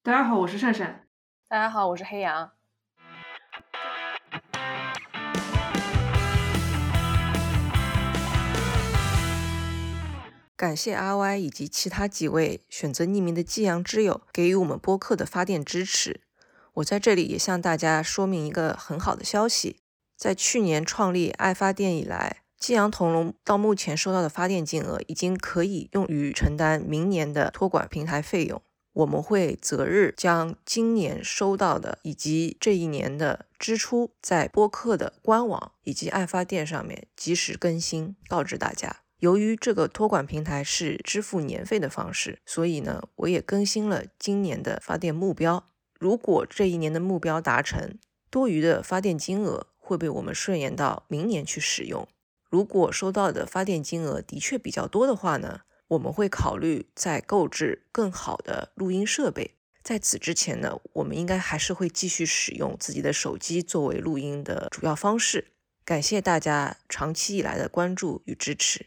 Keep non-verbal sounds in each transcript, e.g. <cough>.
大家好，我是善善。大家好，我是黑羊。感谢 R Y 以及其他几位选择匿名的寄阳之友给予我们播客的发电支持。我在这里也向大家说明一个很好的消息：在去年创立爱发电以来，寄阳同龙到目前收到的发电金额已经可以用于承担明年的托管平台费用。我们会择日将今年收到的以及这一年的支出，在播客的官网以及爱发电上面及时更新，告知大家。由于这个托管平台是支付年费的方式，所以呢，我也更新了今年的发电目标。如果这一年的目标达成，多余的发电金额会被我们顺延到明年去使用。如果收到的发电金额的确比较多的话呢？我们会考虑再购置更好的录音设备。在此之前呢，我们应该还是会继续使用自己的手机作为录音的主要方式。感谢大家长期以来的关注与支持。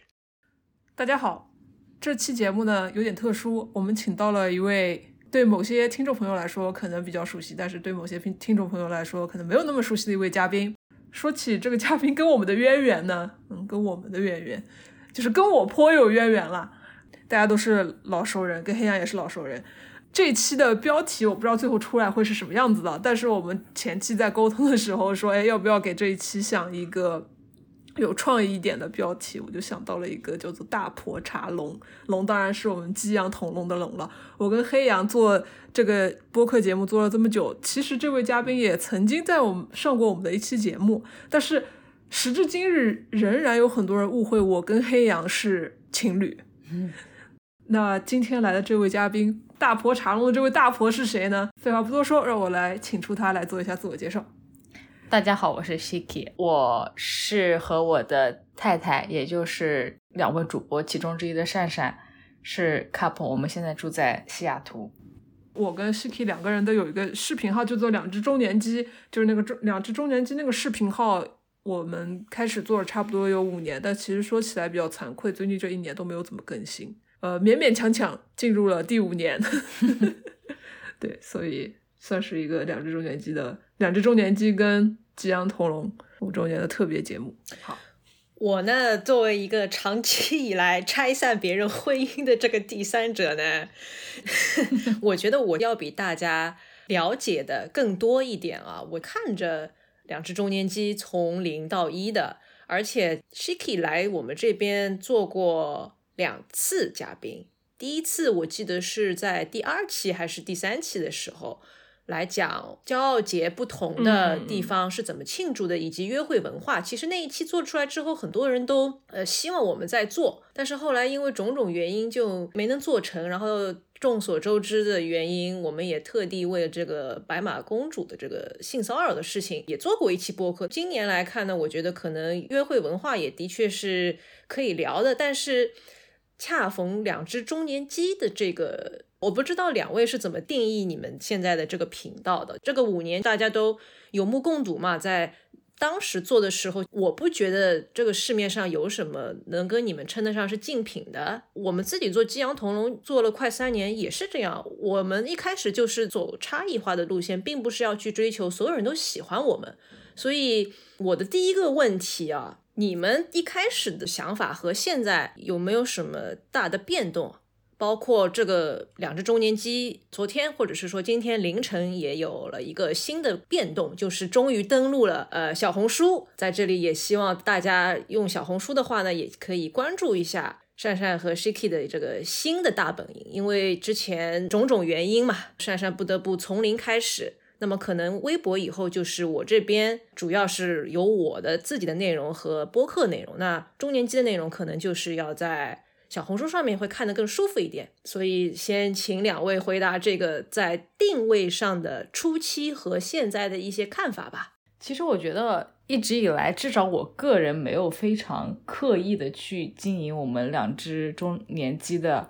大家好，这期节目呢有点特殊，我们请到了一位对某些听众朋友来说可能比较熟悉，但是对某些听听众朋友来说可能没有那么熟悉的一位嘉宾。说起这个嘉宾跟我们的渊源呢，嗯，跟我们的渊源就是跟我颇有渊源了。大家都是老熟人，跟黑羊也是老熟人。这一期的标题我不知道最后出来会是什么样子的，但是我们前期在沟通的时候说，哎，要不要给这一期想一个有创意一点的标题？我就想到了一个叫做“大婆茶龙”，龙当然是我们激阳同龙的龙了。我跟黑羊做这个播客节目做了这么久，其实这位嘉宾也曾经在我们上过我们的一期节目，但是时至今日，仍然有很多人误会我跟黑羊是情侣。<laughs> 那今天来的这位嘉宾，大婆茶龙的这位大婆是谁呢？废话不多说，让我来请出她来做一下自我介绍。大家好，我是 Shiki，我是和我的太太，也就是两位主播其中之一的善善是 couple，我们现在住在西雅图。我跟 Shiki 两个人都有一个视频号，叫做“两只中年鸡”，就是那个中两只中年鸡那个视频号，我们开始做了差不多有五年，但其实说起来比较惭愧，最近这一年都没有怎么更新。呃，勉勉强强进入了第五年，<laughs> 对，所以算是一个两只中年鸡的两只中年鸡跟吉阳同龙五周年的特别节目。好，我呢，作为一个长期以来拆散别人婚姻的这个第三者呢，<laughs> 我觉得我要比大家了解的更多一点啊。我看着两只中年鸡从零到一的，而且 Shiki 来我们这边做过。两次嘉宾，第一次我记得是在第二期还是第三期的时候，来讲骄傲节不同的地方是怎么庆祝的，以及约会文化。其实那一期做出来之后，很多人都呃希望我们在做，但是后来因为种种原因就没能做成。然后众所周知的原因，我们也特地为了这个白马公主的这个性骚扰的事情，也做过一期播客。今年来看呢，我觉得可能约会文化也的确是可以聊的，但是。恰逢两只中年鸡的这个，我不知道两位是怎么定义你们现在的这个频道的。这个五年大家都有目共睹嘛，在当时做的时候，我不觉得这个市面上有什么能跟你们称得上是竞品的。我们自己做激阳同笼做了快三年，也是这样。我们一开始就是走差异化的路线，并不是要去追求所有人都喜欢我们。所以我的第一个问题啊。你们一开始的想法和现在有没有什么大的变动？包括这个两只中年鸡，昨天或者是说今天凌晨也有了一个新的变动，就是终于登录了呃小红书。在这里也希望大家用小红书的话呢，也可以关注一下善善和 Shiki 的这个新的大本营，因为之前种种原因嘛，善善不得不从零开始。那么可能微博以后就是我这边主要是有我的自己的内容和播客内容，那中年期的内容可能就是要在小红书上面会看得更舒服一点。所以先请两位回答这个在定位上的初期和现在的一些看法吧。其实我觉得一直以来，至少我个人没有非常刻意的去经营我们两只中年机的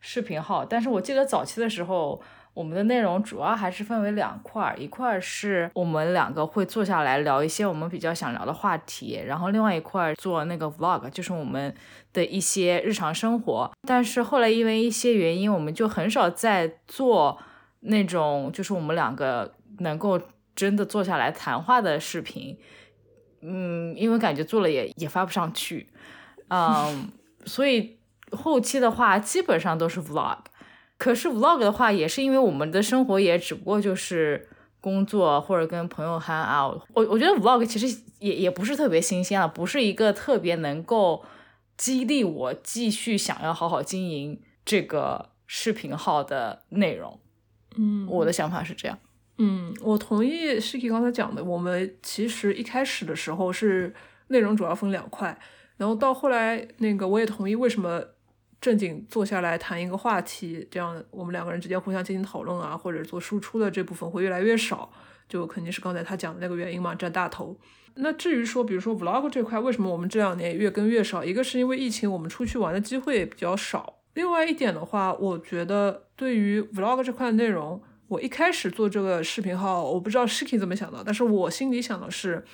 视频号，但是我记得早期的时候。我们的内容主要还是分为两块儿，一块儿是我们两个会坐下来聊一些我们比较想聊的话题，然后另外一块儿做那个 vlog，就是我们的一些日常生活。但是后来因为一些原因，我们就很少再做那种就是我们两个能够真的坐下来谈话的视频，嗯，因为感觉做了也也发不上去，嗯，<laughs> 所以后期的话基本上都是 vlog。可是 vlog 的话，也是因为我们的生活也只不过就是工作或者跟朋友 hang out。我我觉得 vlog 其实也也不是特别新鲜了，不是一个特别能够激励我继续想要好好经营这个视频号的内容。嗯，我的想法是这样。嗯，我同意 Shiki 刚才讲的。我们其实一开始的时候是内容主要分两块，然后到后来那个我也同意为什么正经坐下来谈一个话题，这样我们两个人之间互相进行讨论啊，或者做输出的这部分会越来越少，就肯定是刚才他讲的那个原因嘛，占大头。那至于说，比如说 vlog 这块，为什么我们这两年越跟越少？一个是因为疫情，我们出去玩的机会也比较少。另外一点的话，我觉得对于 vlog 这块的内容，我一开始做这个视频号，我不知道 Shiki 怎么想的，但是我心里想的是，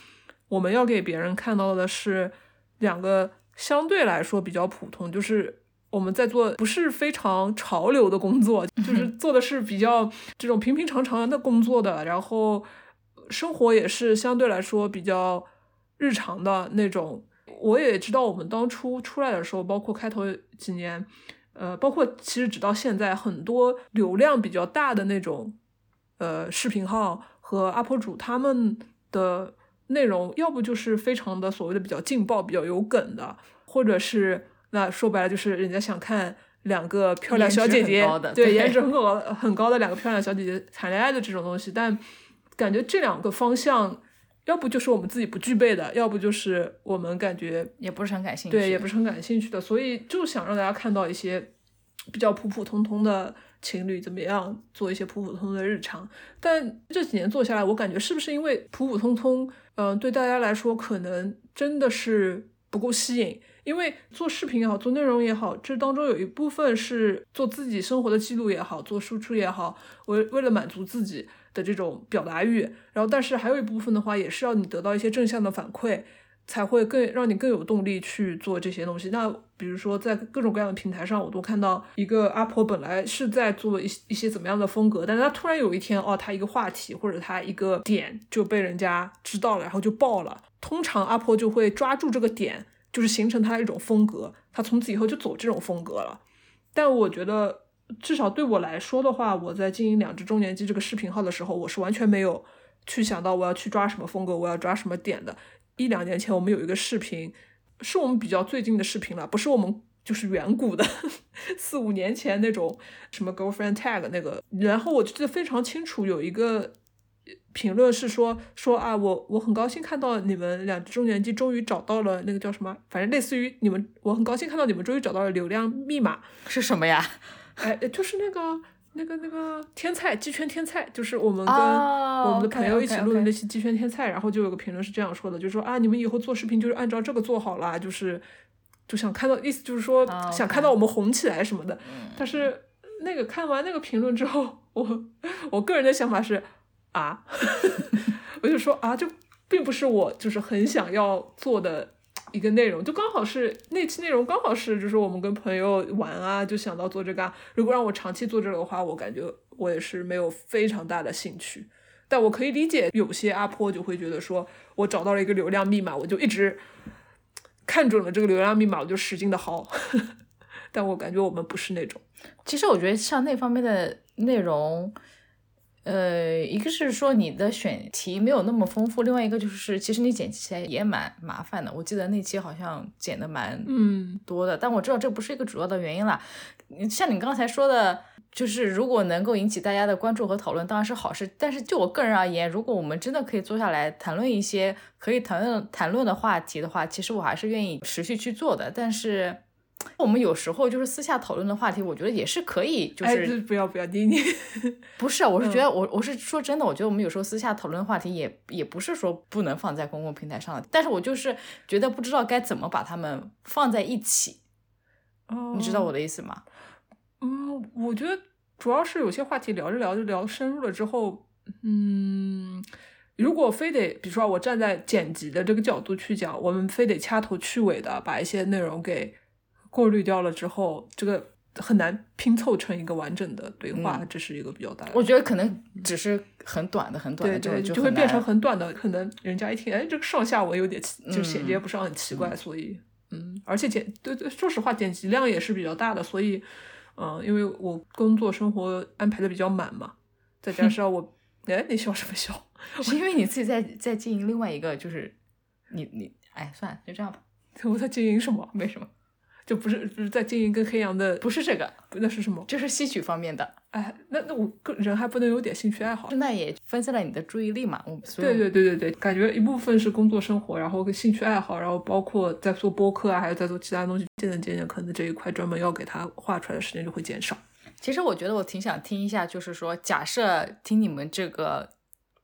我们要给别人看到的是两个相对来说比较普通，就是我们在做不是非常潮流的工作，就是做的是比较这种平平常常的工作的，然后生活也是相对来说比较日常的那种。我也知道我们当初出来的时候，包括开头几年。呃，包括其实直到现在，很多流量比较大的那种，呃，视频号和 UP 主他们的内容，要不就是非常的所谓的比较劲爆、比较有梗的，或者是那说白了就是人家想看两个漂亮小姐姐，对，颜值很高很高的两个漂亮小姐姐谈恋爱的这种东西。但感觉这两个方向，要不就是我们自己不具备的，要不就是我们感觉也不是很感兴趣，对，也不是很感兴趣的，所以就想让大家看到一些。比较普普通通的情侣怎么样做一些普普通通的日常？但这几年做下来，我感觉是不是因为普普通通，嗯，对大家来说可能真的是不够吸引？因为做视频也好，做内容也好，这当中有一部分是做自己生活的记录也好，做输出也好，为为了满足自己的这种表达欲。然后，但是还有一部分的话，也是要你得到一些正向的反馈。才会更让你更有动力去做这些东西。那比如说，在各种各样的平台上，我都看到一个阿婆本来是在做一一些怎么样的风格，但是他突然有一天，哦，他一个话题或者他一个点就被人家知道了，然后就爆了。通常阿婆就会抓住这个点，就是形成他一种风格，他从此以后就走这种风格了。但我觉得，至少对我来说的话，我在经营两只中年机这个视频号的时候，我是完全没有去想到我要去抓什么风格，我要抓什么点的。一两年前，我们有一个视频，是我们比较最近的视频了，不是我们就是远古的四五年前那种什么 girlfriend tag 那个。然后我记得非常清楚，有一个评论是说说啊，我我很高兴看到你们两只中年机终于找到了那个叫什么，反正类似于你们，我很高兴看到你们终于找到了流量密码是什么呀？<laughs> 哎，就是那个。那个那个天菜鸡圈天菜，就是我们跟我们的朋友一起录的那期鸡圈天菜，然后就有个评论是这样说的，就说啊，你们以后做视频就是按照这个做好了，就是就想看到意思就是说想看到我们红起来什么的。但是那个看完那个评论之后，我我个人的想法是啊，<laughs> 我就说啊，这并不是我就是很想要做的。一个内容就刚好是那期内容，刚好是就是我们跟朋友玩啊，就想到做这个。如果让我长期做这个的话，我感觉我也是没有非常大的兴趣。但我可以理解有些阿婆就会觉得说，我找到了一个流量密码，我就一直看准了这个流量密码，我就使劲的薅。<laughs> 但我感觉我们不是那种。其实我觉得像那方面的内容。呃，一个是说你的选题没有那么丰富，另外一个就是其实你剪辑起来也蛮麻烦的。我记得那期好像剪的蛮嗯多的，但我知道这不是一个主要的原因啦。像你刚才说的，就是如果能够引起大家的关注和讨论，当然是好事。但是就我个人而言，如果我们真的可以坐下来谈论一些可以谈论谈论的话题的话，其实我还是愿意持续去做的。但是。我们有时候就是私下讨论的话题，我觉得也是可以，就是不要不要你你 <laughs> 不是，我是觉得我我是说真的，我觉得我们有时候私下讨论的话题也也不是说不能放在公共平台上的，但是我就是觉得不知道该怎么把它们放在一起，哦，你知道我的意思吗？嗯，我觉得主要是有些话题聊着聊着聊深入了之后，嗯，如果非得比如说我站在剪辑的这个角度去讲，我们非得掐头去尾的把一些内容给。过滤掉了之后，这个很难拼凑成一个完整的对话，这是一个比较大的。我觉得可能只是很短的、很短的，对对，就会变成很短的。可能人家一听，哎，这个上下文有点就衔接不上，很奇怪。所以，嗯，而且剪对对，说实话，剪辑量也是比较大的。所以，嗯，因为我工作生活安排的比较满嘛，再加上我，哎，你笑什么笑？<laughs> 是因为你自己在在经营另外一个，就是你你，哎，算了，就这样吧。<laughs> 我在经营什么？没什么。就不是不是在经营跟黑羊的，不是这个，那是什么？就是戏曲方面的。哎，那那我个人还不能有点兴趣爱好？那也分散了你的注意力嘛。我对对对对对，感觉一部分是工作生活，然后跟兴趣爱好，然后包括在做播客啊，还有在做其他东西，渐渐渐渐，可能这一块专门要给他画出来的时间就会减少。其实我觉得我挺想听一下，就是说，假设听你们这个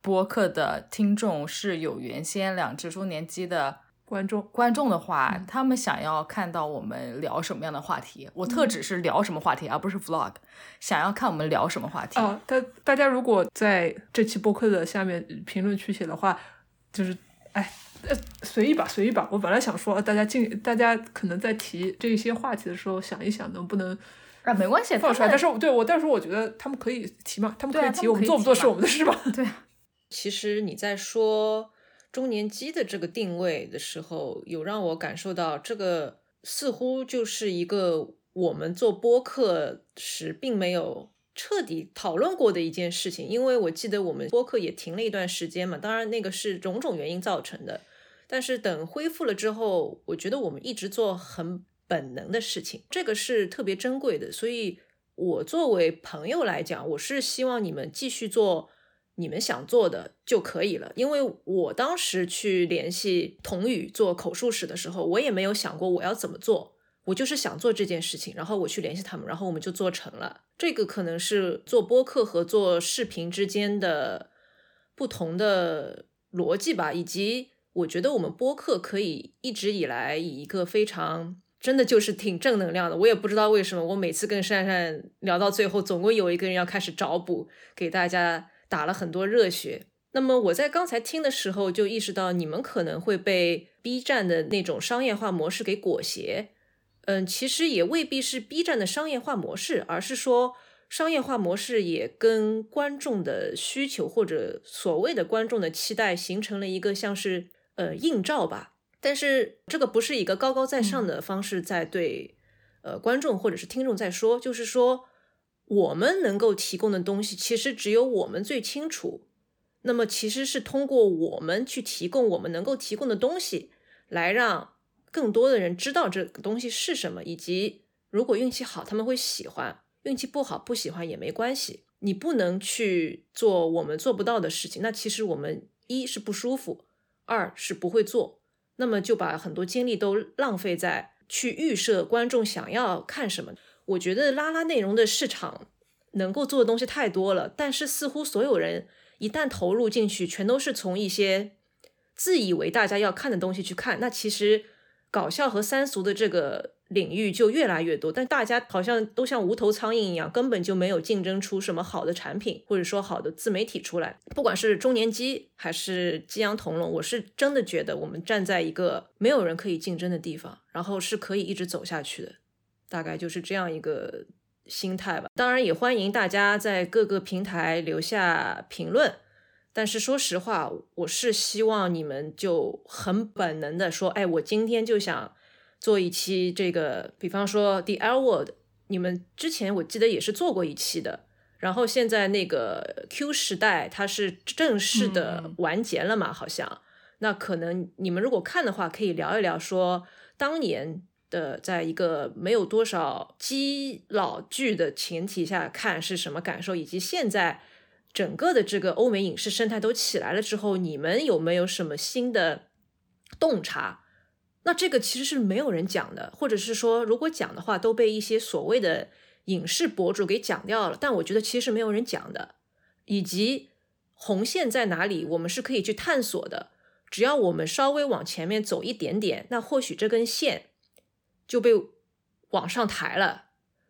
播客的听众是有原先两只中年鸡的。观众观众的话，他们想要看到我们聊什么样的话题？我特指是聊什么话题，而不是 vlog。想要看我们聊什么话题？哦，大大家如果在这期播客的下面评论区写的话，就是哎，呃，随意吧，随意吧。我本来想说，大家进，大家可能在提这些话题的时候，想一想能不能啊，没关系，放出来。但是对我，但是我觉得他们可以提嘛，他们可以提，我们做不做是我们的事嘛？对。啊其实你在说。中年机的这个定位的时候，有让我感受到，这个似乎就是一个我们做播客时并没有彻底讨论过的一件事情。因为我记得我们播客也停了一段时间嘛，当然那个是种种原因造成的。但是等恢复了之后，我觉得我们一直做很本能的事情，这个是特别珍贵的。所以，我作为朋友来讲，我是希望你们继续做。你们想做的就可以了，因为我当时去联系童宇做口述史的时候，我也没有想过我要怎么做，我就是想做这件事情，然后我去联系他们，然后我们就做成了。这个可能是做播客和做视频之间的不同的逻辑吧，以及我觉得我们播客可以一直以来以一个非常真的就是挺正能量的。我也不知道为什么，我每次跟珊珊聊到最后，总归有一个人要开始找补给大家。打了很多热血。那么我在刚才听的时候就意识到，你们可能会被 B 站的那种商业化模式给裹挟。嗯，其实也未必是 B 站的商业化模式，而是说商业化模式也跟观众的需求或者所谓的观众的期待形成了一个像是呃映照吧。但是这个不是一个高高在上的方式在对呃观众或者是听众在说，就是说。我们能够提供的东西，其实只有我们最清楚。那么，其实是通过我们去提供我们能够提供的东西，来让更多的人知道这个东西是什么，以及如果运气好，他们会喜欢；运气不好，不喜欢也没关系。你不能去做我们做不到的事情，那其实我们一是不舒服，二是不会做，那么就把很多精力都浪费在去预设观众想要看什么。我觉得拉拉内容的市场能够做的东西太多了，但是似乎所有人一旦投入进去，全都是从一些自以为大家要看的东西去看。那其实搞笑和三俗的这个领域就越来越多，但大家好像都像无头苍蝇一样，根本就没有竞争出什么好的产品，或者说好的自媒体出来。不管是中年机还是激扬同龙，我是真的觉得我们站在一个没有人可以竞争的地方，然后是可以一直走下去的。大概就是这样一个心态吧。当然，也欢迎大家在各个平台留下评论。但是说实话，我是希望你们就很本能的说：“哎，我今天就想做一期这个，比方说 The L Word。你们之前我记得也是做过一期的。然后现在那个 Q 时代它是正式的完结了嘛？好像那可能你们如果看的话，可以聊一聊说当年。”的，在一个没有多少基老剧的前提下看是什么感受，以及现在整个的这个欧美影视生态都起来了之后，你们有没有什么新的洞察？那这个其实是没有人讲的，或者是说，如果讲的话，都被一些所谓的影视博主给讲掉了。但我觉得其实是没有人讲的，以及红线在哪里，我们是可以去探索的。只要我们稍微往前面走一点点，那或许这根线。就被往上抬了，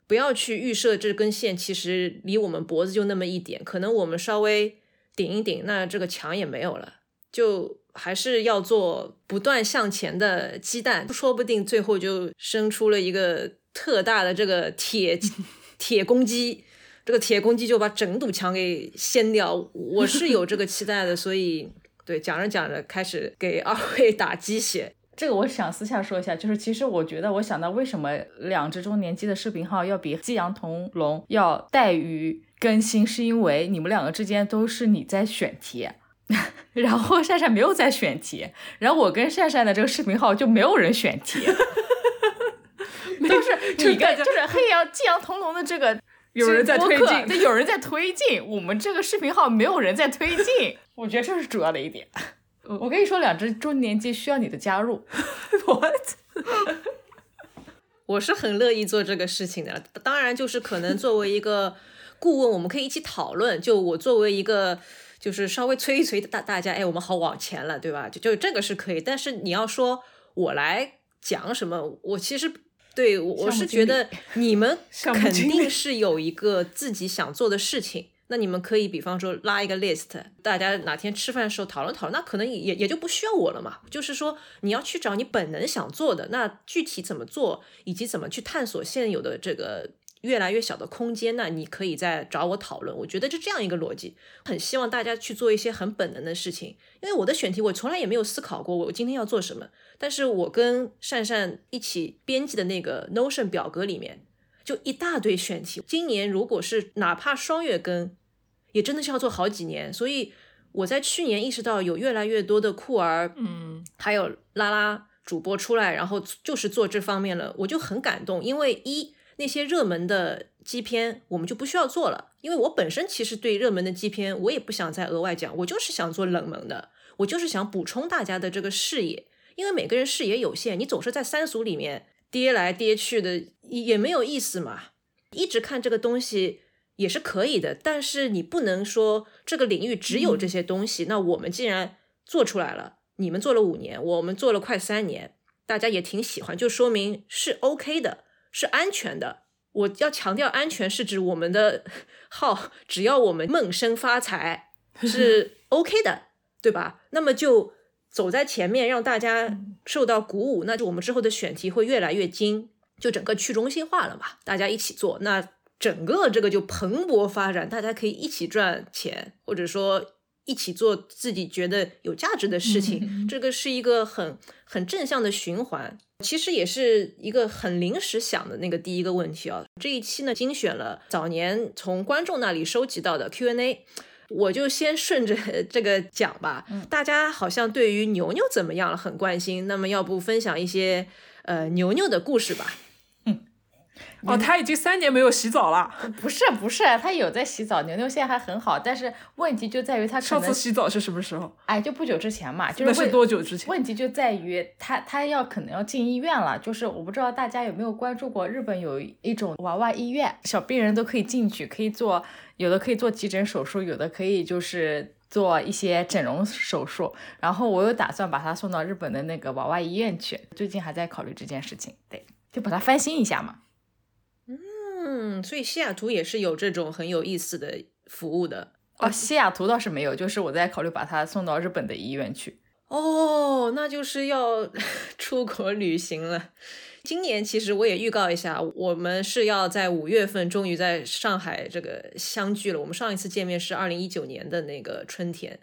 不要去预设这根线其实离我们脖子就那么一点，可能我们稍微顶一顶，那这个墙也没有了。就还是要做不断向前的鸡蛋，说不定最后就生出了一个特大的这个铁 <laughs> 铁公鸡，这个铁公鸡就把整堵墙给掀掉。我是有这个期待的，所以对讲着讲着开始给二位打鸡血。这个我想私下说一下，就是其实我觉得，我想到为什么两只中年机的视频号要比激扬同龙要怠于更新，是因为你们两个之间都是你在选题，<laughs> 然后善善没有在选题，然后我跟善善的这个视频号就没有人选题，<laughs> 都是你跟就是黑羊激扬同龙的这个 <laughs> 有人在推进，对，有人在推进，我们这个视频号没有人在推进，我觉得这是主要的一点。我跟你说，两只中年鸡需要你的加入。<laughs> What？我是很乐意做这个事情的。当然，就是可能作为一个顾问，我们可以一起讨论。就我作为一个，就是稍微催一催大大家，哎，我们好往前了，对吧？就就这个是可以。但是你要说我来讲什么，我其实对我是觉得你们肯定是有一个自己想做的事情。那你们可以比方说拉一个 list，大家哪天吃饭的时候讨论讨论，那可能也也就不需要我了嘛。就是说你要去找你本能想做的，那具体怎么做，以及怎么去探索现有的这个越来越小的空间，那你可以再找我讨论。我觉得是这样一个逻辑，很希望大家去做一些很本能的事情。因为我的选题我从来也没有思考过我今天要做什么，但是我跟善善一起编辑的那个 Notion 表格里面。就一大堆选题，今年如果是哪怕双月更，也真的是要做好几年。所以我在去年意识到有越来越多的酷儿，嗯，还有拉拉主播出来，然后就是做这方面了，我就很感动。因为一那些热门的基片我们就不需要做了，因为我本身其实对热门的基片我也不想再额外讲，我就是想做冷门的，我就是想补充大家的这个视野，因为每个人视野有限，你总是在三俗里面。跌来跌去的也没有意思嘛，一直看这个东西也是可以的，但是你不能说这个领域只有这些东西。那我们既然做出来了，你们做了五年，我们做了快三年，大家也挺喜欢，就说明是 OK 的，是安全的。我要强调安全，是指我们的号，只要我们梦生发财 <laughs> 是 OK 的，对吧？那么就。走在前面，让大家受到鼓舞，那就我们之后的选题会越来越精，就整个去中心化了嘛，大家一起做，那整个这个就蓬勃发展，大家可以一起赚钱，或者说一起做自己觉得有价值的事情，<laughs> 这个是一个很很正向的循环。其实也是一个很临时想的那个第一个问题啊，这一期呢精选了早年从观众那里收集到的 Q&A。我就先顺着 <laughs> 这个讲吧，大家好像对于牛牛怎么样了很关心，那么要不分享一些呃牛牛的故事吧。哦，他已经三年没有洗澡了。不是不是，他有在洗澡。牛牛现在还很好，但是问题就在于他上次洗澡是什么时候？哎，就不久之前嘛。就是是多久之前？问题就在于他他要可能要进医院了。就是我不知道大家有没有关注过，日本有一种娃娃医院，小病人都可以进去，可以做有的可以做急诊手术，有的可以就是做一些整容手术。然后我有打算把他送到日本的那个娃娃医院去，最近还在考虑这件事情。对，就把它翻新一下嘛。嗯，所以西雅图也是有这种很有意思的服务的哦。西雅图倒是没有，就是我在考虑把它送到日本的医院去。哦，那就是要 <laughs> 出国旅行了。今年其实我也预告一下，我们是要在五月份终于在上海这个相聚了。我们上一次见面是二零一九年的那个春天，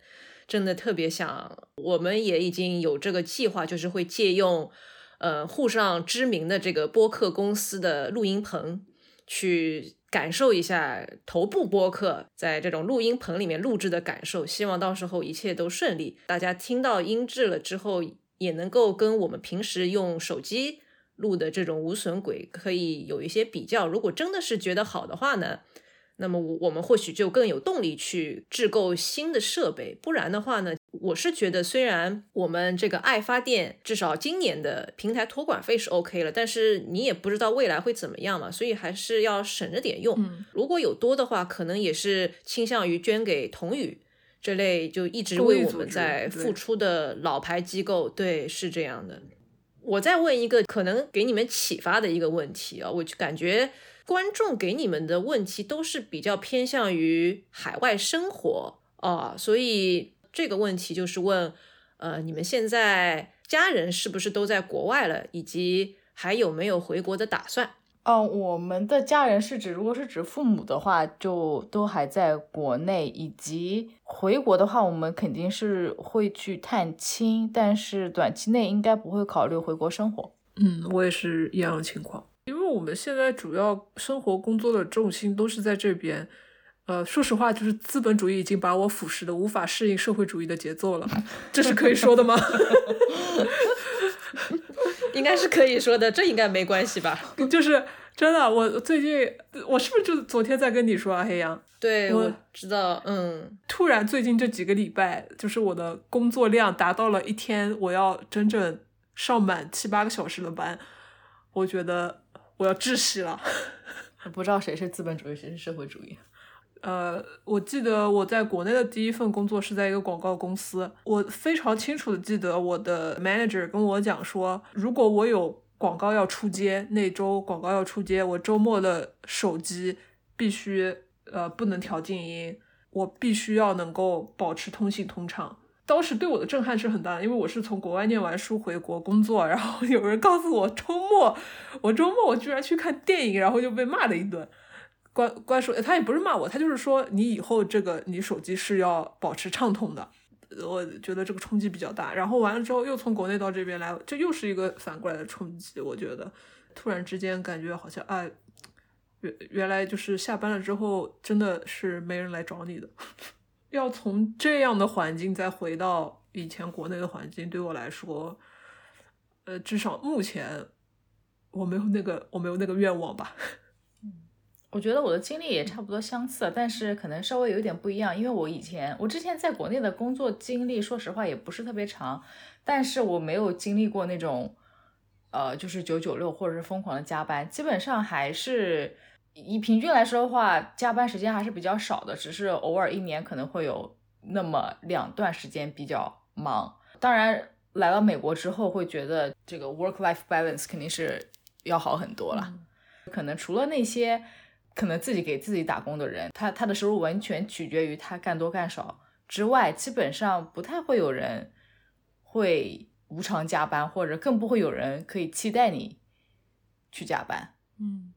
真的特别想。我们也已经有这个计划，就是会借用呃沪上知名的这个播客公司的录音棚。去感受一下头部播客在这种录音棚里面录制的感受，希望到时候一切都顺利，大家听到音质了之后，也能够跟我们平时用手机录的这种无损轨可以有一些比较。如果真的是觉得好的话呢？那么我我们或许就更有动力去制购新的设备，不然的话呢，我是觉得虽然我们这个爱发电至少今年的平台托管费是 OK 了，但是你也不知道未来会怎么样嘛，所以还是要省着点用。如果有多的话，可能也是倾向于捐给童宇这类就一直为我们在付出的老牌机构。对，是这样的。我再问一个可能给你们启发的一个问题啊，我就感觉。观众给你们的问题都是比较偏向于海外生活啊，所以这个问题就是问，呃，你们现在家人是不是都在国外了，以及还有没有回国的打算？嗯，我们的家人是指，如果是指父母的话，就都还在国内，以及回国的话，我们肯定是会去探亲，但是短期内应该不会考虑回国生活。嗯，我也是一样的情况，因为我们现在主要生活工作的重心都是在这边。呃，说实话，就是资本主义已经把我腐蚀的无法适应社会主义的节奏了，这是可以说的吗？<laughs> 应该是可以说的，这应该没关系吧？<laughs> 就是真的，我最近我是不是就昨天在跟你说啊，黑羊？对，我知道，嗯，突然最近这几个礼拜，就是我的工作量达到了一天我要整整上满七八个小时的班，我觉得我要窒息了。<laughs> 不知道谁是资本主义，谁是社会主义。呃，我记得我在国内的第一份工作是在一个广告公司，我非常清楚的记得我的 manager 跟我讲说，如果我有广告要出街，那周广告要出街，我周末的手机必须呃不能调静音，我必须要能够保持通信通畅。当时对我的震撼是很大的，因为我是从国外念完书回国工作，然后有人告诉我周末，我周末我居然去看电影，然后就被骂了一顿。关关说，他也不是骂我，他就是说你以后这个你手机是要保持畅通的。我觉得这个冲击比较大。然后完了之后又从国内到这边来，这又是一个反过来的冲击。我觉得突然之间感觉好像啊，原原来就是下班了之后真的是没人来找你的。<laughs> 要从这样的环境再回到以前国内的环境，对我来说，呃，至少目前我没有那个我没有那个愿望吧。我觉得我的经历也差不多相似，但是可能稍微有一点不一样，因为我以前我之前在国内的工作经历，说实话也不是特别长，但是我没有经历过那种，呃，就是九九六或者是疯狂的加班，基本上还是以平均来说的话，加班时间还是比较少的，只是偶尔一年可能会有那么两段时间比较忙。当然来到美国之后，会觉得这个 work life balance 肯定是要好很多了，可能除了那些。可能自己给自己打工的人，他他的收入完全取决于他干多干少之外，基本上不太会有人会无偿加班，或者更不会有人可以期待你去加班。嗯，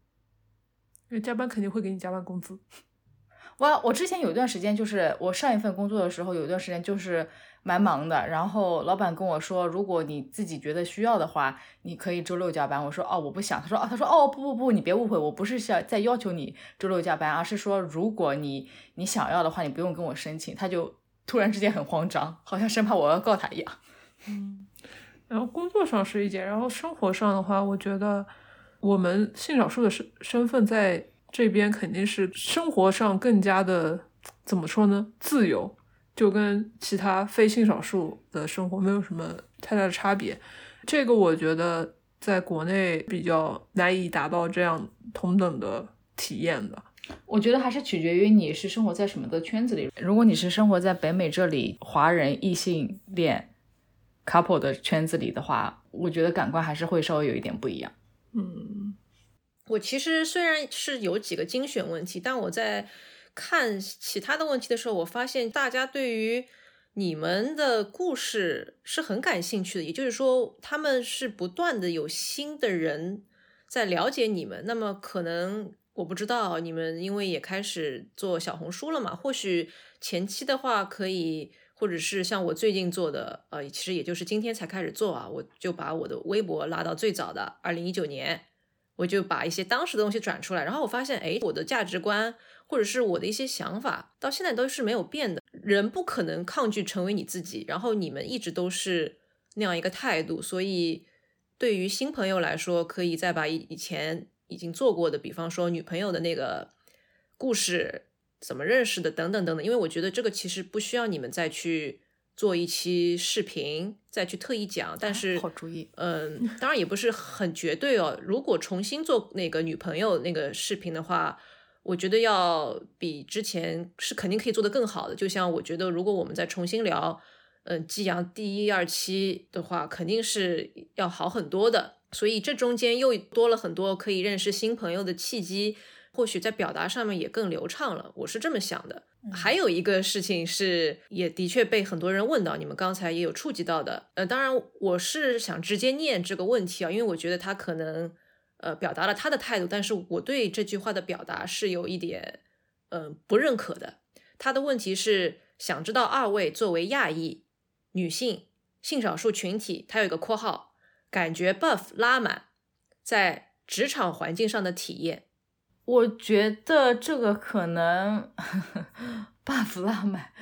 因为加班肯定会给你加班工资。我我之前有一段时间，就是我上一份工作的时候，有一段时间就是。蛮忙的，然后老板跟我说，如果你自己觉得需要的话，你可以周六加班。我说哦，我不想。他说哦，他说哦，不不不，你别误会，我不是想在要求你周六加班，而是说如果你你想要的话，你不用跟我申请。他就突然之间很慌张，好像生怕我要告他一样。嗯，然后工作上是一件，然后生活上的话，我觉得我们性少数的身身份在这边肯定是生活上更加的怎么说呢，自由。就跟其他非性少数的生活没有什么太大的差别，这个我觉得在国内比较难以达到这样同等的体验的。我觉得还是取决于你是生活在什么的圈子里。如果你是生活在北美这里华人异性恋 couple 的圈子里的话，我觉得感官还是会稍微有一点不一样。嗯，我其实虽然是有几个精选问题，但我在。看其他的问题的时候，我发现大家对于你们的故事是很感兴趣的，也就是说，他们是不断的有新的人在了解你们。那么，可能我不知道你们因为也开始做小红书了嘛？或许前期的话可以，或者是像我最近做的，呃，其实也就是今天才开始做啊，我就把我的微博拉到最早的二零一九年，我就把一些当时的东西转出来，然后我发现，哎，我的价值观。或者是我的一些想法，到现在都是没有变的。人不可能抗拒成为你自己，然后你们一直都是那样一个态度，所以对于新朋友来说，可以再把以以前已经做过的，比方说女朋友的那个故事怎么认识的等等等等，因为我觉得这个其实不需要你们再去做一期视频再去特意讲。但是好主意，嗯，当然也不是很绝对哦。如果重新做那个女朋友那个视频的话。我觉得要比之前是肯定可以做得更好的。就像我觉得，如果我们再重新聊，嗯，季阳第一二期的话，肯定是要好很多的。所以这中间又多了很多可以认识新朋友的契机，或许在表达上面也更流畅了。我是这么想的。还有一个事情是，也的确被很多人问到，你们刚才也有触及到的。呃，当然我是想直接念这个问题啊，因为我觉得他可能。呃表达了他的态度，但是我对这句话的表达是有一点嗯、不认可的。他的问题是想知道二位作为亚裔女性性少数群体，他有一个括号，感觉 buff 拉满在职场环境上的体验。我觉得这个可能 <laughs> buff 拉满，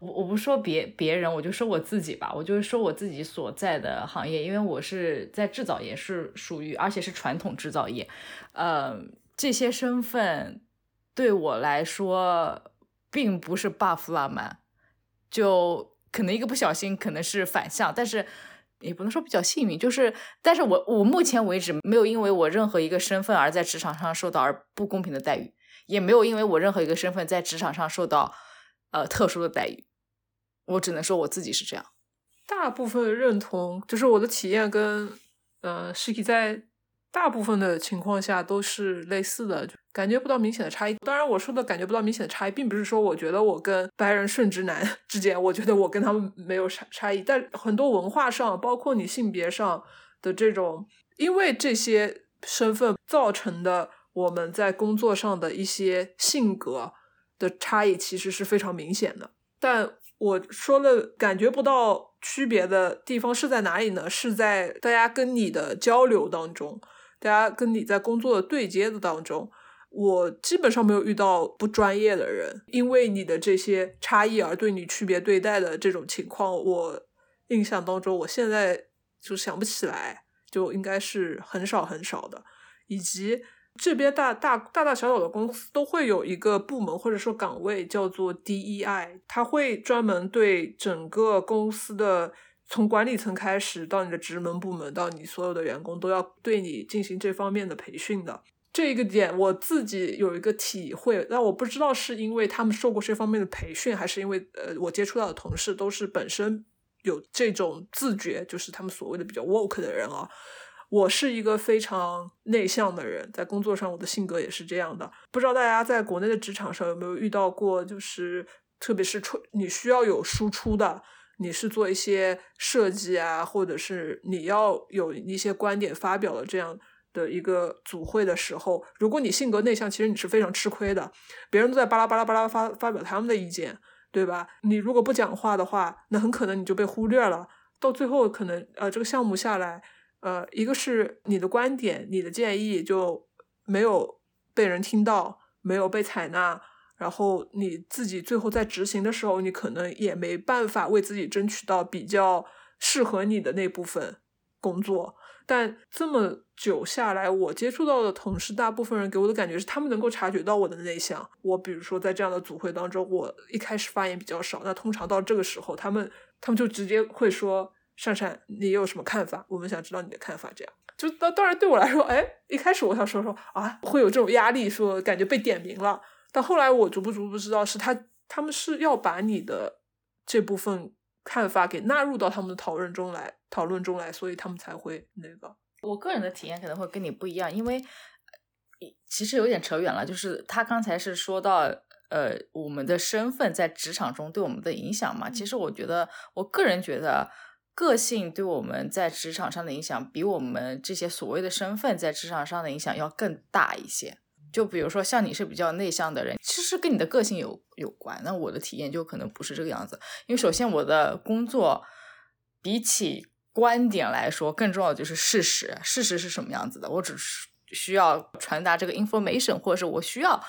我我不说别别人，我就说我自己吧，我就是说我自己所在的行业，因为我是在制造业，是属于而且是传统制造业，呃，这些身份对我来说并不是 buff 拉满，就可能一个不小心可能是反向，但是。也不能说比较幸运，就是，但是我我目前为止没有因为我任何一个身份而在职场上受到而不公平的待遇，也没有因为我任何一个身份在职场上受到呃特殊的待遇。我只能说我自己是这样。大部分认同，就是我的体验跟呃 Shiki 在大部分的情况下都是类似的，感觉不到明显的差异。当然，我说的感觉不到明显的差异，并不是说我觉得我跟白人顺直男之间，我觉得我跟他们没有差差异，但很多文化上，包括你性别上的这种，因为这些身份造成的我们在工作上的一些性格的差异，其实是非常明显的。但我说了，感觉不到区别的地方是在哪里呢？是在大家跟你的交流当中。大家跟你在工作的对接的当中，我基本上没有遇到不专业的人，因为你的这些差异而对你区别对待的这种情况，我印象当中，我现在就想不起来，就应该是很少很少的。以及这边大大大大小小的公司都会有一个部门或者说岗位叫做 DEI，它会专门对整个公司的。从管理层开始到你的职能部门，到你所有的员工，都要对你进行这方面的培训的。这一个点我自己有一个体会，但我不知道是因为他们受过这方面的培训，还是因为呃我接触到的同事都是本身有这种自觉，就是他们所谓的比较 woke 的人啊。我是一个非常内向的人，在工作上我的性格也是这样的。不知道大家在国内的职场上有没有遇到过，就是特别是出你需要有输出的。你是做一些设计啊，或者是你要有一些观点发表的这样的一个组会的时候，如果你性格内向，其实你是非常吃亏的。别人都在巴拉巴拉巴拉发发表他们的意见，对吧？你如果不讲话的话，那很可能你就被忽略了。到最后，可能呃这个项目下来，呃一个是你的观点、你的建议就没有被人听到，没有被采纳。然后你自己最后在执行的时候，你可能也没办法为自己争取到比较适合你的那部分工作。但这么久下来，我接触到的同事，大部分人给我的感觉是，他们能够察觉到我的内向。我比如说在这样的组会当中，我一开始发言比较少，那通常到这个时候，他们他们就直接会说：“善善，你有什么看法？我们想知道你的看法。”这样就当当然对我来说，哎，一开始我想说说啊，会有这种压力，说感觉被点名了。但后来我逐步逐步知道，是他他们是要把你的这部分看法给纳入到他们的讨论中来，讨论中来，所以他们才会那个。我个人的体验可能会跟你不一样，因为其实有点扯远了。就是他刚才是说到，呃，我们的身份在职场中对我们的影响嘛。其实我觉得，我个人觉得，个性对我们在职场上的影响，比我们这些所谓的身份在职场上的影响要更大一些。就比如说，像你是比较内向的人，其实跟你的个性有有关。那我的体验就可能不是这个样子，因为首先我的工作比起观点来说，更重要的就是事实。事实是什么样子的？我只是需要传达这个 information，或者是我需要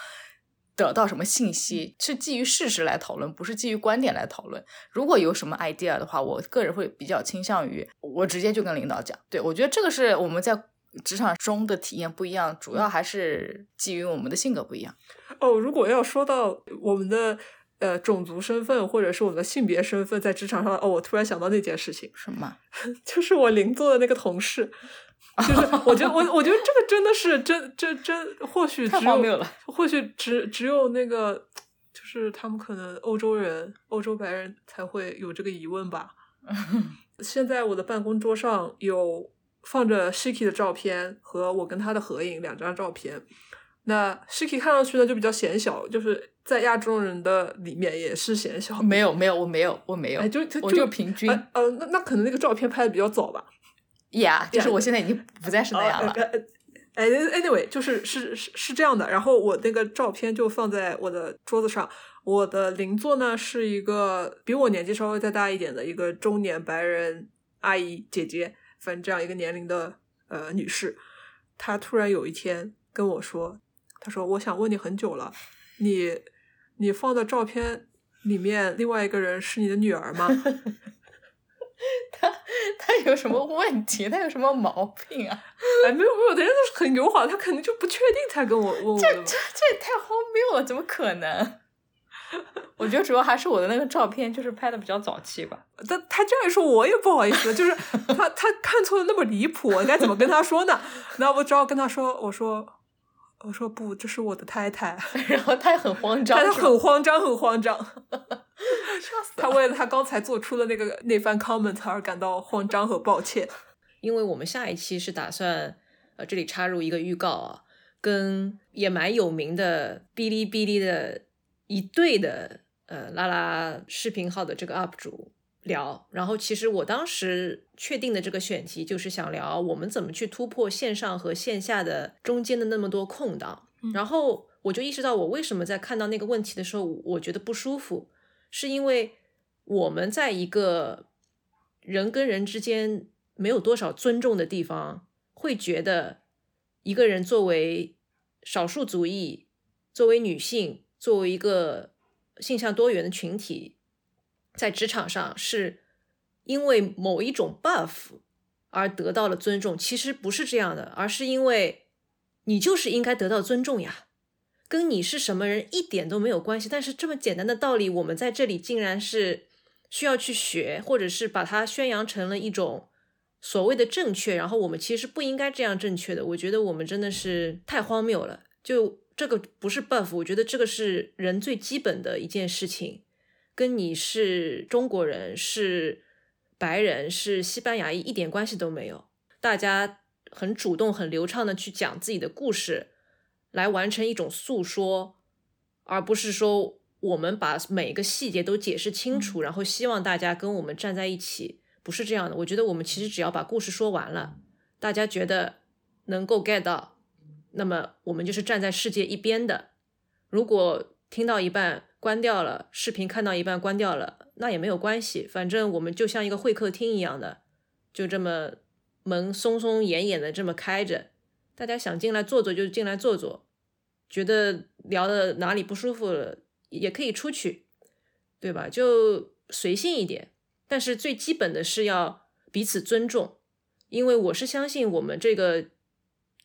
得到什么信息，是基于事实来讨论，不是基于观点来讨论。如果有什么 idea 的话，我个人会比较倾向于我直接就跟领导讲。对我觉得这个是我们在。职场中的体验不一样，主要还是基于我们的性格不一样。哦，如果要说到我们的呃种族身份或者是我们的性别身份在职场上，哦，我突然想到那件事情，什么？<laughs> 就是我邻座的那个同事，就是 <laughs> 我觉得我我觉得这个真的是真真真，或许太荒谬了，或许只只有那个就是他们可能欧洲人、欧洲白人才会有这个疑问吧。<laughs> 现在我的办公桌上有。放着 Shiki 的照片和我跟他的合影两张照片，那 Shiki 看上去呢就比较显小，就是在亚洲人的里面也是显小。没有没有，我没有我没有，哎就我就平均。呃，那那可能那个照片拍的比较早吧。呀，就是我现在已经不再是那样了。哎，anyway，就是是是是这样的。然后我那个照片就放在我的桌子上。我的邻座呢是一个比我年纪稍微再大一点的一个中年白人阿姨姐姐，反正这样一个年龄的呃女士。她突然有一天跟我说：“她说我想问你很久了，你你放的照片里面另外一个人是你的女儿吗？” <laughs> <laughs> 他他有什么问题？他有什么毛病啊？<laughs> 哎，没有没有，人家都是很友好，他肯定就不确定才跟我问我的。这这这也太荒谬了，怎么可能？<laughs> 我觉得主要还是我的那个照片，就是拍的比较早期吧。他他这样一说，我也不好意思，就是他他看错的那么离谱，我该怎么跟他说呢？那我只好跟他说，我说我说不，这是我的太太。然后他也很慌张，他很慌张，很慌张。笑死他为了他刚才做出的那个那番 comment 而感到慌张和抱歉，因为我们下一期是打算呃这里插入一个预告啊，跟也蛮有名的哔哩哔哩的一对的呃拉拉视频号的这个 UP 主聊，然后其实我当时确定的这个选题就是想聊我们怎么去突破线上和线下的中间的那么多空档，然后我就意识到我为什么在看到那个问题的时候我觉得不舒服。是因为我们在一个人跟人之间没有多少尊重的地方，会觉得一个人作为少数族裔、作为女性、作为一个性向多元的群体，在职场上是因为某一种 buff 而得到了尊重。其实不是这样的，而是因为你就是应该得到尊重呀。跟你是什么人一点都没有关系，但是这么简单的道理，我们在这里竟然是需要去学，或者是把它宣扬成了一种所谓的正确，然后我们其实不应该这样正确的。我觉得我们真的是太荒谬了。就这个不是 buff，我觉得这个是人最基本的一件事情，跟你是中国人、是白人、是西班牙裔一点关系都没有。大家很主动、很流畅的去讲自己的故事。来完成一种诉说，而不是说我们把每一个细节都解释清楚，然后希望大家跟我们站在一起，不是这样的。我觉得我们其实只要把故事说完了，大家觉得能够 get 到，那么我们就是站在世界一边的。如果听到一半关掉了，视频看到一半关掉了，那也没有关系，反正我们就像一个会客厅一样的，就这么门松松严严的这么开着。大家想进来坐坐就进来坐坐，觉得聊的哪里不舒服了也可以出去，对吧？就随性一点。但是最基本的是要彼此尊重，因为我是相信我们这个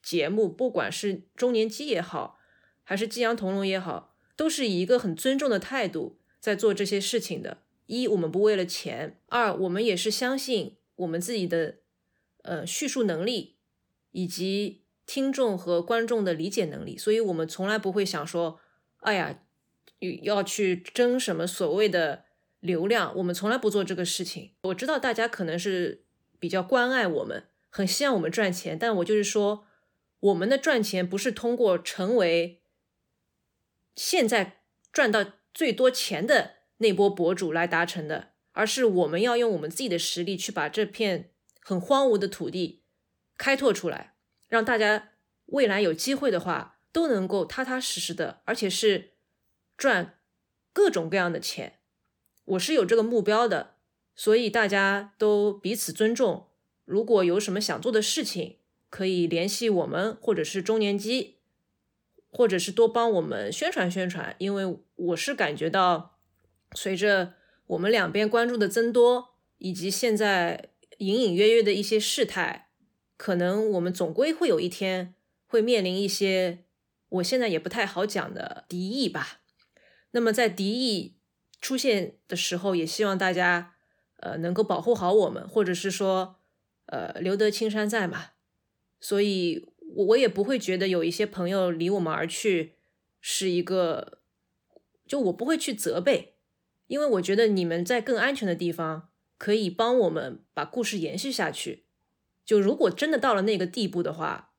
节目，不管是中年机也好，还是激扬同龙也好，都是以一个很尊重的态度在做这些事情的。一，我们不为了钱；二，我们也是相信我们自己的呃叙述能力以及。听众和观众的理解能力，所以我们从来不会想说，哎呀，要去争什么所谓的流量，我们从来不做这个事情。我知道大家可能是比较关爱我们，很希望我们赚钱，但我就是说，我们的赚钱不是通过成为现在赚到最多钱的那波博主来达成的，而是我们要用我们自己的实力去把这片很荒芜的土地开拓出来。让大家未来有机会的话，都能够踏踏实实的，而且是赚各种各样的钱。我是有这个目标的，所以大家都彼此尊重。如果有什么想做的事情，可以联系我们，或者是中年机，或者是多帮我们宣传宣传。因为我是感觉到，随着我们两边关注的增多，以及现在隐隐约约的一些事态。可能我们总归会有一天会面临一些我现在也不太好讲的敌意吧。那么在敌意出现的时候，也希望大家呃能够保护好我们，或者是说呃留得青山在嘛。所以，我我也不会觉得有一些朋友离我们而去是一个，就我不会去责备，因为我觉得你们在更安全的地方可以帮我们把故事延续下去。就如果真的到了那个地步的话，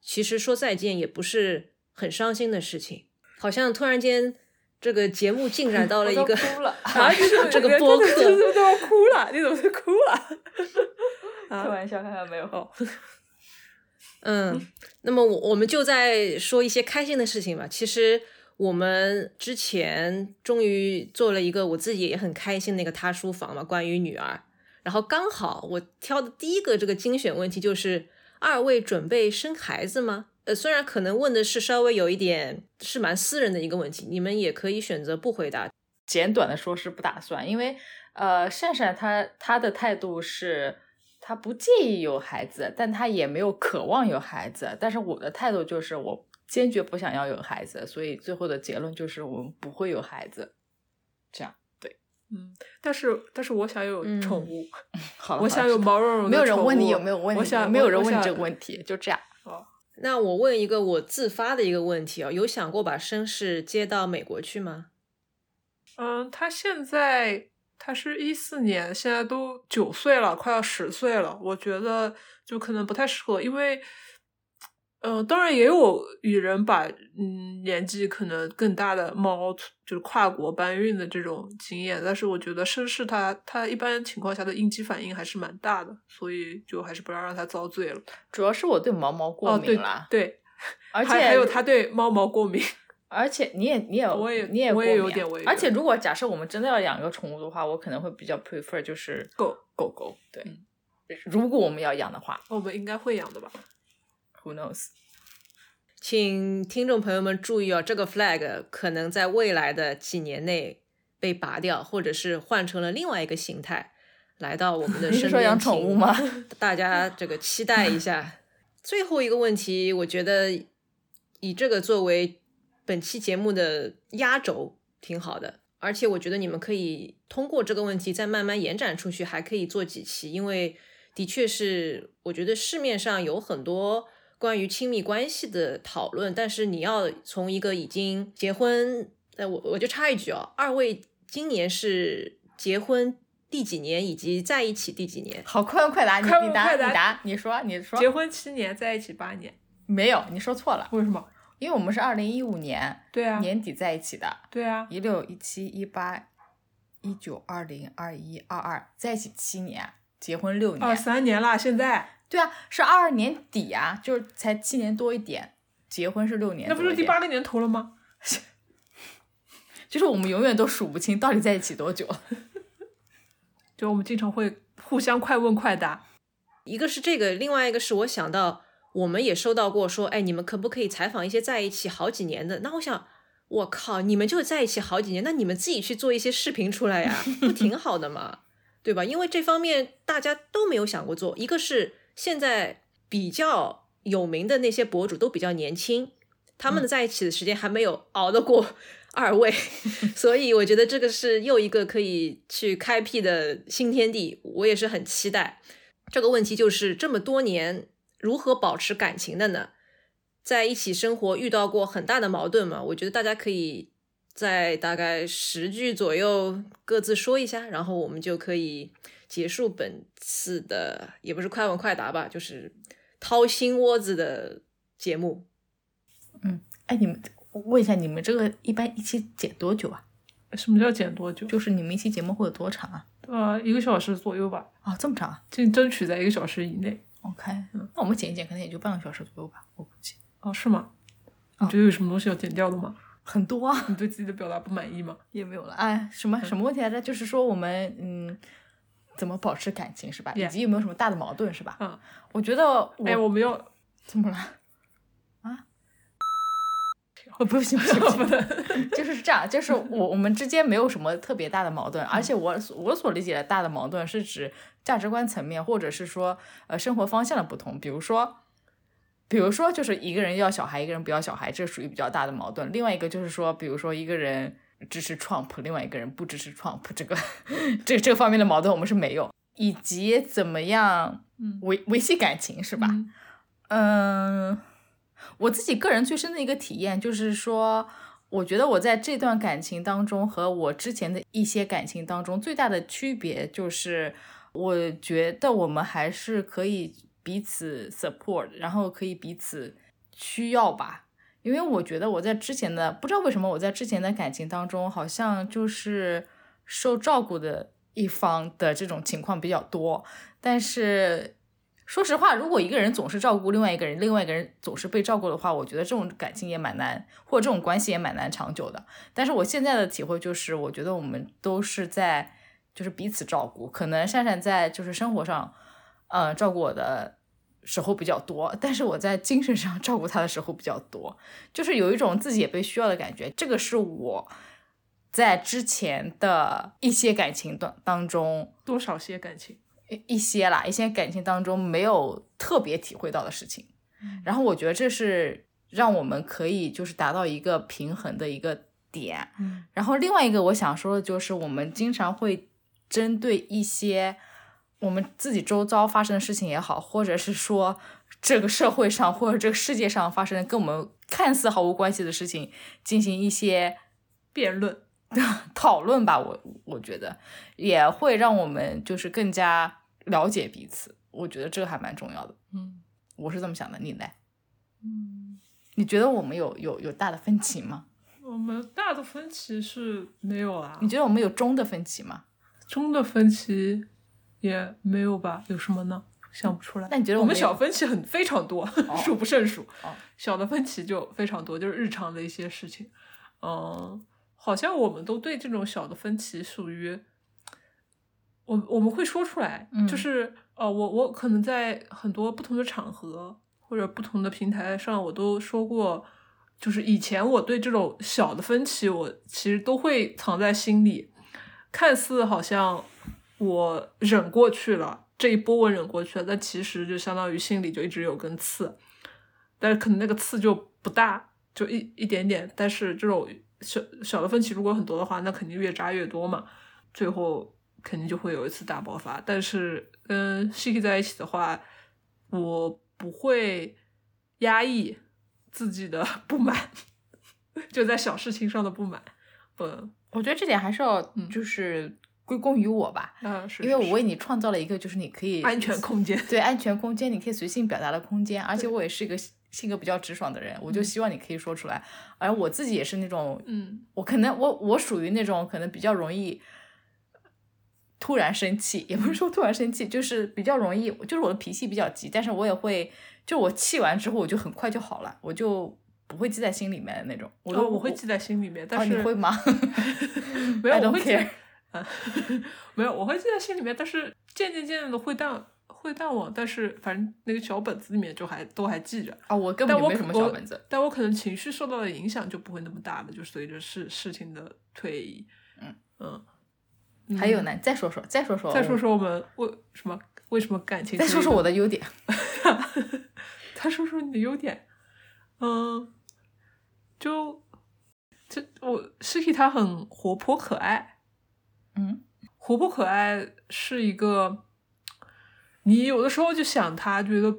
其实说再见也不是很伤心的事情。好像突然间这个节目进展到了一个 <laughs> 哭了 <laughs> 啊，<laughs> 这个播客都要哭了，你怎么就哭了？开玩笑，看看没有。嗯，那么我我们就在说一些开心的事情吧。其实我们之前终于做了一个我自己也很开心的一个他书房嘛，关于女儿。然后刚好我挑的第一个这个精选问题就是二位准备生孩子吗？呃，虽然可能问的是稍微有一点是蛮私人的一个问题，你们也可以选择不回答。简短的说是不打算，因为呃，善善他他的态度是，他不介意有孩子，但他也没有渴望有孩子。但是我的态度就是我坚决不想要有孩子，所以最后的结论就是我们不会有孩子。这样，嗯，但是但是我想有宠物，好了，我想有毛茸茸的没有人问你有没有问题，我想没有人问你这个问题，就这样。哦那我问一个我自发的一个问题啊、有想过把绅士接到美国去吗？嗯，他现在他是一四年，现在都九岁了，快要十岁了。我觉得就可能不太适合，因为，嗯、当然也有与人把嗯年纪可能更大的猫就是跨国搬运的这种经验，但是我觉得绅士它它一般情况下的应激反应还是蛮大的，所以就还是不要让它遭罪了。主要是我对毛毛过敏啦，对，而 <laughs> 且还还有它对猫毛过敏。<laughs> 而且你也你也我也你也我也有点我也有而且如果假设我们真的要养一个宠物的话，我可能会比较 prefer 就是狗狗狗。对，嗯如果我们要养的话我们应该会养的吧？，Who knows？请听众朋友们注意哦，这个 flag 可能在未来的几年内被拔掉，或者是换成了另外一个形态来到我们的身边。是说养宠物吗？<laughs> 大家这个期待一下。<laughs> 最后一个问题，我觉得以这个作为本期节目的压轴挺好的，而且我觉得你们可以通过这个问题再慢慢延展出去，还可以做几期，因为的确是我觉得市面上有很多关于亲密关系的讨论，但是你要从一个已经结婚，呃，我我就插一句哦，二位今年是结婚第几年，以及在一起第几年？好，快问快答，你快你答问快答你答，你说你说结婚七年，在一起八年，没有？你说错了，为什么？因为我们是二零一五年对啊，年底在一起的，对啊，一六一七一八一九二零二一二二在一起七年，结婚六年。二三年啦，现在对啊，是二二年底啊，就是才七年多一点，结婚是六年那多一点。不是第八个年头了吗？<laughs> 就是我们永远都数不清到底在一起多久。<laughs> 就我们经常会互相快问快答。一个是这个，另外一个是我想到我们也收到过说，哎，你们可不可以采访一些在一起好几年的？那我想，我靠，你们就在一起好几年，那你们自己去做一些视频出来呀，不挺好的吗？<laughs> 对吧？因为这方面大家都没有想过做。一个是现在比较有名的那些博主都比较年轻，他们的在一起的时间还没有熬得过 <laughs> 二位，<laughs> 所以我觉得这个是又一个可以去开辟的新天地，我也是很期待。这个问题就是这么多年如何保持感情的呢？在一起生活遇到过很大的矛盾吗？我觉得大家可以在大概十句左右各自说一下，然后我们就可以结束本次的也不是快问快答吧，就是掏心窝子的节目。嗯哎，你们我问一下，你们这个一般一期剪多久啊？什么叫剪多久？就是你们一期节目会有多长啊？呃，一个小时左右吧，啊，这么长啊就争取在一个小时以内。？OK，那我们剪一剪，可能也就半个小时左右吧，我估计。哦，是吗？哦你觉得有什么东西要剪掉的吗？很多啊，<laughs> 你对自己的表达不满意吗？也没有了。哎，什么什么问题来着？就是说我们嗯，怎么保持感情是吧？以及有没有什么大的矛盾是吧？嗯，我觉得我哎，我没有怎么了？啊？我，<laughs> 不行不行不行，<laughs> 就是这样，就是我我们之间没有什么特别大的矛盾，而且我所我所理解的大的矛盾是指价值观层面，或者是说呃生活方向的不同，比如说。比如说，就是一个人要小孩，一个人不要小孩，这属于比较大的矛盾。另外一个就是说，比如说一个人支持 Trump，另外一个人不支持 Trump，这个 <laughs> 这这个方面的矛盾我们是没有，以及怎么样嗯维维系感情是吧？嗯嗯，我自己个人最深的一个体验就是说，我觉得我在这段感情当中和我之前的一些感情当中最大的区别就是，我觉得我们还是可以彼此 support，然后可以彼此需要吧。因为我觉得我在之前的不知道为什么我在之前的感情当中好像就是受照顾的一方的这种情况比较多，但是说实话，如果一个人总是照顾另外一个人，另外一个人总是被照顾的话，我觉得这种感情也蛮难，或者这种关系也蛮难长久的。但是我现在的体会就是，我觉得我们都是在就是彼此照顾。可能善善在就是生活上，呃，照顾我的时候比较多，但是我在精神上照顾他的时候比较多，就是有一种自己也被需要的感觉。这个是我在之前的一些感情当当中多少些感情。一些啦，一些感情当中没有特别体会到的事情，然后我觉得这是让我们可以就是达到一个平衡的一个点。然后另外一个我想说的就是，我们经常会针对一些我们自己周遭发生的事情也好，或者是说这个社会上或者这个世界上发生的跟我们看似毫无关系的事情进行一些辩论。<laughs> 讨论吧，我我觉得也会让我们就是更加了解彼此，我觉得这个还蛮重要的。嗯，我是这么想的，你呢？嗯，你觉得我们有有有大的分歧吗？我们大的分歧是没有啊。你觉得我们有中的分歧吗？中的分歧也没有吧？有什么呢？想不出来。那你觉得我们小分歧很非常多，数不胜数。小的分歧就非常多，就是日常的一些事情。嗯。好像我们都对这种小的分歧属于，我我们会说出来，就是呃，我我可能在很多不同的场合或者不同的平台上，我都说过，就是以前我对这种小的分歧，我其实都会藏在心里，看似好像我忍过去了，这一波我忍过去了，但其实就相当于心里就一直有根刺，但是可能那个刺就不大，就一一点点，但是这种。小小的分歧如果很多的话，那肯定越扎越多嘛，最后肯定就会有一次大爆发。但是跟 Shiki 在一起的话，我不会压抑自己的 <laughs> 不满，就在小事情上的不满。嗯，我觉得这点还是要就是归功于我吧，嗯，是，因为我为你创造了一个就是你可以安全空间，对安全空间，你可以随性表达的空间，而且我也是一个。性格比较直爽的人，我就希望你可以说出来。而我自己也是那种，嗯，我可能我我属于那种可能比较容易突然生气，也不是说突然生气，就是比较容易，就是我的脾气比较急。但是我也会，就我气完之后，我就很快就好了，我就不会记在心里面的那种。我我会记在心里面，但是你会吗？<laughs> 没有，我会记，<laughs> 没有，我会记在心里面，但是渐渐渐渐的会淡。会淡忘，但是反正那个小本子里面就还都还记着啊。我根本就没什么小本子，但我可能情绪受到的影响就不会那么大了，就随着事事情的推移。嗯嗯，还有呢，再说说，再说说，再说说我们为什么为什么感情？再说说我的优点。<laughs> 再说说你的优点。嗯，就这我尸体他很活泼可爱。嗯，活泼可爱是一个。你有的时候就想他，觉得，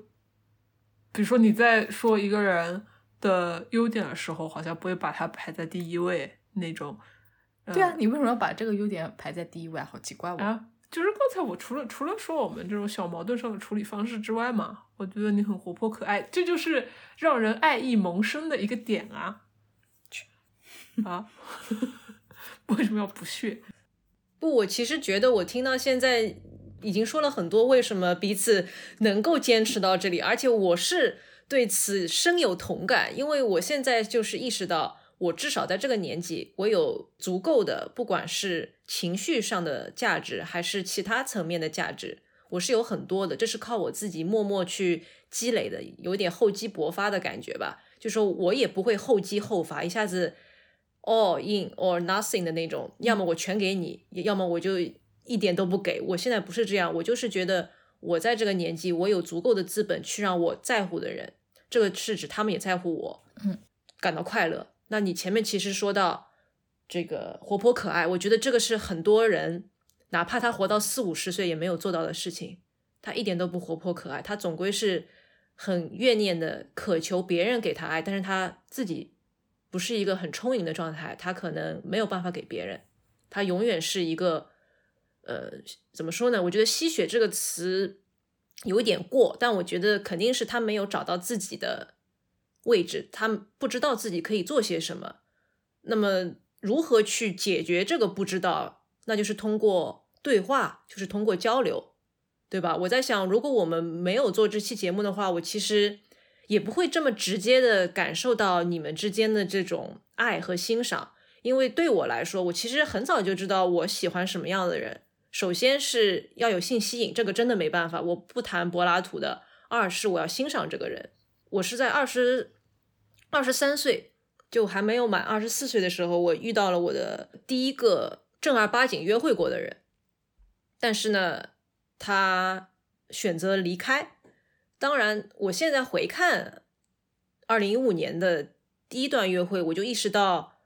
比如说你在说一个人的优点的时候，好像不会把他排在第一位那种。对啊，你为什么要把这个优点排在第一位？好奇怪啊！就是刚才我除了除了说我们这种小矛盾上的处理方式之外嘛，我觉得你很活泼可爱，这就是让人爱意萌生的一个点啊！去 <laughs> 啊！<laughs> 为什么要不屑？不，我其实觉得我听到现在。已经说了很多，为什么彼此能够坚持到这里？而且我是对此深有同感，因为我现在就是意识到，我至少在这个年纪，我有足够的，不管是情绪上的价值，还是其他层面的价值，我是有很多的。这是靠我自己默默去积累的，有点厚积薄发的感觉吧。就说我也不会厚积厚发，一下子 all in or nothing 的那种，要么我全给你，要么我就。一点都不给我，现在不是这样，我就是觉得我在这个年纪，我有足够的资本去让我在乎的人，这个是指他们也在乎我，嗯，感到快乐。那你前面其实说到这个活泼可爱，我觉得这个是很多人哪怕他活到四五十岁也没有做到的事情，他一点都不活泼可爱，他总归是很怨念的渴求别人给他爱，但是他自己不是一个很充盈的状态，他可能没有办法给别人，他永远是一个。呃，怎么说呢？我觉得“吸血”这个词有点过，但我觉得肯定是他没有找到自己的位置，他不知道自己可以做些什么。那么，如何去解决这个不知道？那就是通过对话，就是通过交流，对吧？我在想，如果我们没有做这期节目的话，我其实也不会这么直接的感受到你们之间的这种爱和欣赏。因为对我来说，我其实很早就知道我喜欢什么样的人。首先是要有性吸引，这个真的没办法。我不谈柏拉图的。二是我要欣赏这个人。我是在二十二十三岁，就还没有满二十四岁的时候，我遇到了我的第一个正儿八经约会过的人。但是呢，他选择离开。当然，我现在回看二零一五年的第一段约会，我就意识到，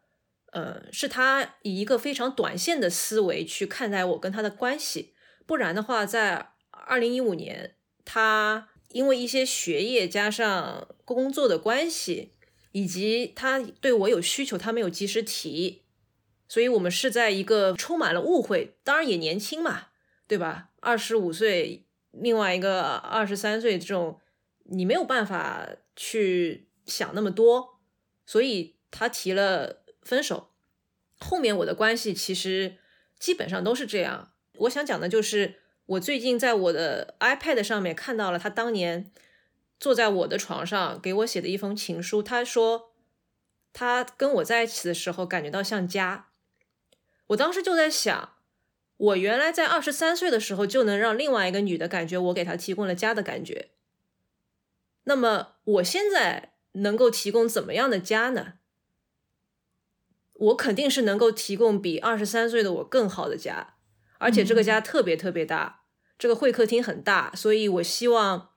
呃，是他以一个非常短线的思维去看待我跟他的关系。不然的话，在二零一五年，他因为一些学业加上工作的关系，以及他对我有需求，他没有及时提，所以我们是在一个充满了误会，当然也年轻嘛，对吧？二十五岁，另外一个二十三岁，这种你没有办法去想那么多，所以他提了分手。后面我的关系其实基本上都是这样。我想讲的就是。我最近在我的 iPad 上面看到了他当年坐在我的床上给我写的一封情书。他说他跟我在一起的时候感觉到像家。我当时就在想，我原来在二十三岁的时候就能让另外一个女的感觉我给她提供了家的感觉。那么我现在能够提供怎么样的家呢？我肯定是能够提供比二十三岁的我更好的家，而且这个家特别特别大。这个会客厅很大，所以我希望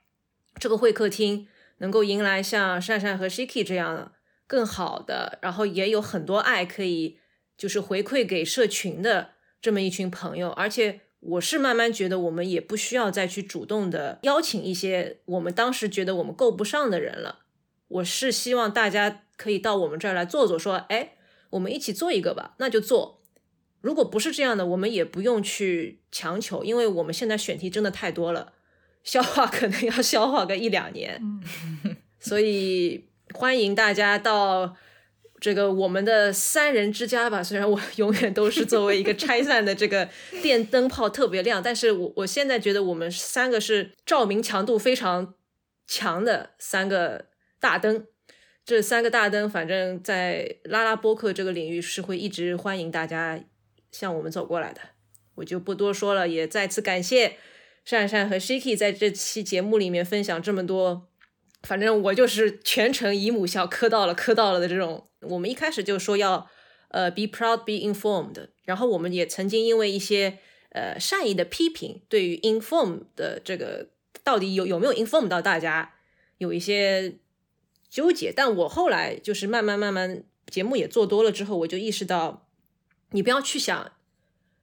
这个会客厅能够迎来像善善和 Shiki 这样的更好的，然后也有很多爱可以就是回馈给社群的这么一群朋友。而且我是慢慢觉得，我们也不需要再去主动的邀请一些我们当时觉得我们够不上的人了。我是希望大家可以到我们这儿来坐坐，说，哎，我们一起做一个吧，那就做。如果不是这样的，我们也不用去强求，因为我们现在选题真的太多了，消化可能要消化个一两年。<laughs> 所以欢迎大家到这个我们的三人之家吧。虽然我 <laughs> 永远都是作为一个拆散的这个电灯泡特别亮，但是我我现在觉得我们三个是照明强度非常强的三个大灯。这三个大灯，反正在拉拉播客这个领域是会一直欢迎大家。向我们走过来的，我就不多说了。也再次感谢善善和 Shiki 在这期节目里面分享这么多。反正我就是全程姨母笑，磕到了，磕到了的这种。我们一开始就说要呃 be proud, be informed。然后我们也曾经因为一些呃善意的批评，对于 inform 的这个到底有有没有 inform 到大家有一些纠结。但我后来就是慢慢慢慢节目也做多了之后，我就意识到。你不要去想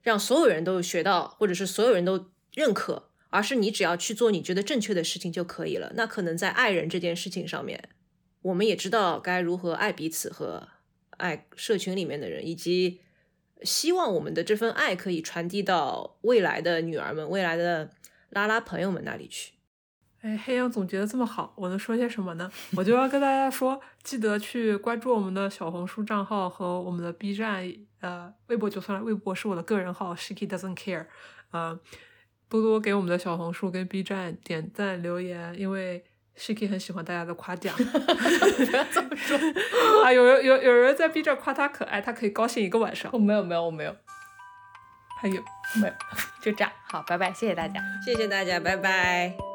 让所有人都学到，或者是所有人都认可，而是你只要去做你觉得正确的事情就可以了。那可能在爱人这件事情上面，我们也知道该如何爱彼此和爱社群里面的人，以及希望我们的这份爱可以传递到未来的女儿们、未来的拉拉朋友们那里去。哎，黑羊总结的这么好，我能说些什么呢？我就要跟大家说，记得去关注我们的小红书账号和我们的 B 站，呃，微博就算了，微博是我的个人号，Shiki doesn't care，呃，多多给我们的小红书跟 B 站点赞留言，因为 Shiki 很喜欢大家的夸奖。<laughs> 不要这么说 <laughs> 啊！有人有有人在 B 站夸他可爱，他可以高兴一个晚上。我没有没有我没有，还有没有？就这样，好，拜拜，谢谢大家，谢谢大家，拜拜。